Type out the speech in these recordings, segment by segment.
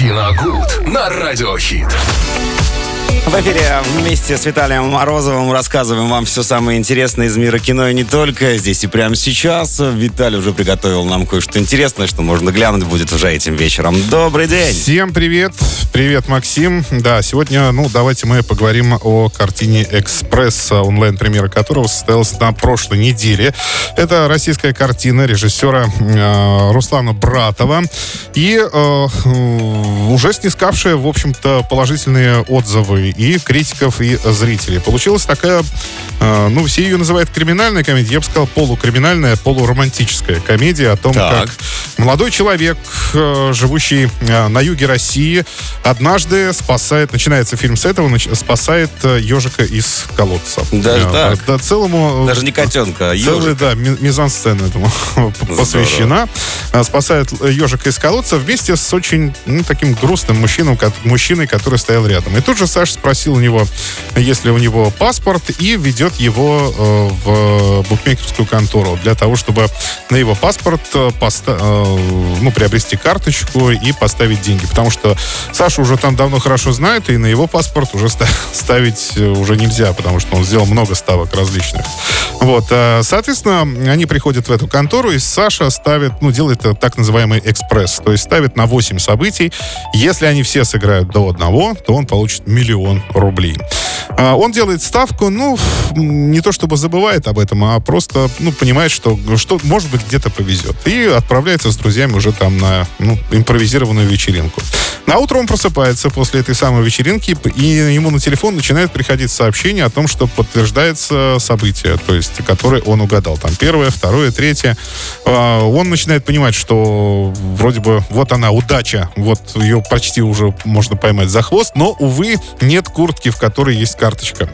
Киногуд на радиохит. В эфире вместе с Виталием Морозовым рассказываем вам все самое интересное из мира кино и не только. Здесь и прямо сейчас. Виталий уже приготовил нам кое-что интересное, что можно глянуть будет уже этим вечером. Добрый день! Всем привет! Привет, Максим. Да, сегодня, ну, давайте мы поговорим о картине «Экспресс», онлайн-премьера которого состоялась на прошлой неделе. Это российская картина режиссера э, Руслана Братова и э, уже снискавшая, в общем-то, положительные отзывы и критиков, и зрителей. Получилась такая, э, ну, все ее называют криминальная комедия, я бы сказал, полукриминальная, полуромантическая комедия о том, Так. как молодой человек, э, живущий э, на юге России, однажды спасает, начинается фильм с этого, спасает э, ежика из колодца. Даже Э, так? Да, целому... Даже не котенка, а Целая, да, ми- мизансцена этому посвящена. А, Спасает ежика из колодца вместе с очень ну, таким грустным мужчиной, ко- мужчиной, который стоял рядом. И тут же Саша спросил у него, есть ли у него паспорт, и ведет его в букмекерскую контору для того, чтобы на его паспорт поста- ну, приобрести карточку и поставить деньги. Потому что Саша уже там давно хорошо знает, и на его паспорт уже ста- ставить э, уже нельзя, потому что он сделал много ставок различных. Вот, э, соответственно, они приходят в эту контору, и Саша ставит, ну, делает э, так называемый экспресс, то есть ставит на 8 событий. Если они все сыграют до одного, то он получит миллион рублей. А, Он делает ставку, ну, не то чтобы забывает об этом, а просто, ну, понимает, что, что может быть, где-то повезет. И отправляется с друзьями уже там на, ну, импровизированную вечеринку. На утро он просыпается после этой самой вечеринки, и ему на телефон начинает приходить сообщение о том, что подтверждается событие, то есть, которое он угадал. Там первое, второе, третье. А, Он начинает понимать, что вроде бы вот она, удача, вот ее почти уже можно поймать за хвост, но, увы, нет куртки, в которой есть карточка.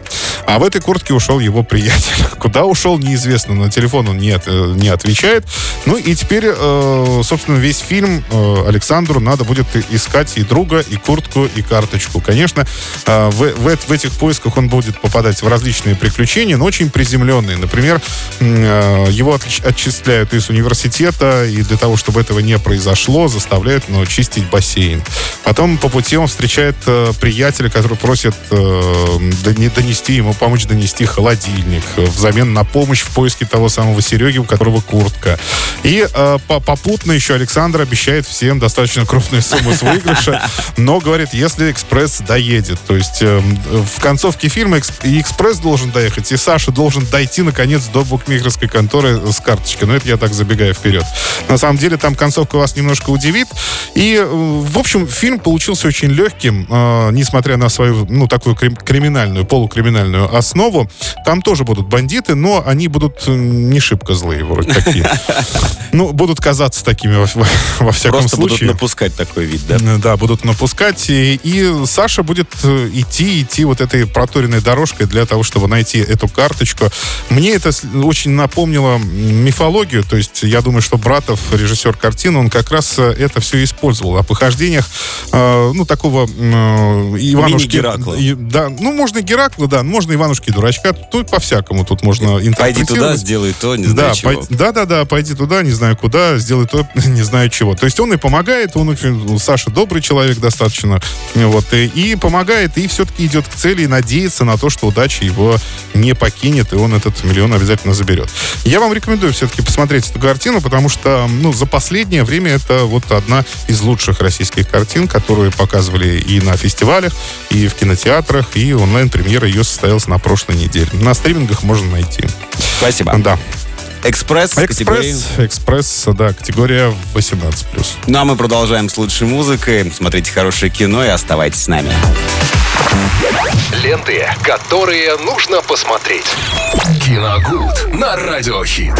А в этой куртке ушел его приятель. Куда ушел, неизвестно. На телефон он не, от- э, не отвечает. Ну и теперь, э, собственно, весь фильм э, Александру надо будет искать и друга, и куртку, и карточку. Конечно, э, в, в в этих поисках он будет попадать в различные приключения, но очень приземленные. Например, э, его отлич- отчисляют из университета, и для того, чтобы этого не произошло, заставляют ну, чистить бассейн. Потом по пути он встречает э, приятеля, который просит э, донести ему, помочь донести холодильник э, взамен на помощь в поиске того самого Сереги, у которого куртка. И э, по- попутно еще Александр обещает всем достаточно крупную сумму с выигрыша, но говорит, если экспресс доедет. То есть э, в концовке фильма и экспресс должен доехать, и Саша должен дойти, наконец, до букмекерской конторы с карточкой. Но это я так забегаю вперед. На самом деле, там концовка вас немножко удивит. И, э, в общем, фильм получился очень легким, э, несмотря на свою, ну, такую крим- криминальную, полукриминальную основу. Там тоже будут бандиты, но они будут не шибко злые, вроде такие. Ну, будут казаться такими во, во- всяком Просто будут случае. напускать такой вид, да? Да, будут напускать. И, и Саша будет э, идти, идти вот этой проторенной дорожкой для того, чтобы найти эту карточку. Мне это очень напомнило мифологию. То есть я думаю, что Братов, режиссер картины, он как раз э, это все использовал. О похождениях, э, ну, такого э, Иванушки... Мини-Геракла. и- Да, ну, можно Геракла, да, можно Иванушки Дурачка. Тут по-всякому тут можно Пойди туда, сделай то, не знаю Да, чего. пой- да, да, да, пойди туда, не знаю куда, сделай то, не знаю чего. То есть он и помогает, он очень, Саша добрый человек достаточно, вот, и, и помогает, и все-таки идет к цели и надеется на то, что удача его не покинет, и он этот миллион обязательно заберет. Я вам рекомендую все-таки посмотреть эту картину, потому что, ну, за последнее время это вот одна из лучших российских картин, которые показывали и на фестивалях, и в кинотеатрах, и онлайн-премьера ее состоялась на прошлой неделе. На стримингах можно найти. Спасибо. Да. Экспресс. Экспресс, экспресс, да, категория 18+. Ну а мы продолжаем с лучшей музыкой. Смотрите хорошее кино и оставайтесь с нами. Ленты, которые нужно посмотреть. Киногуд на радиохит.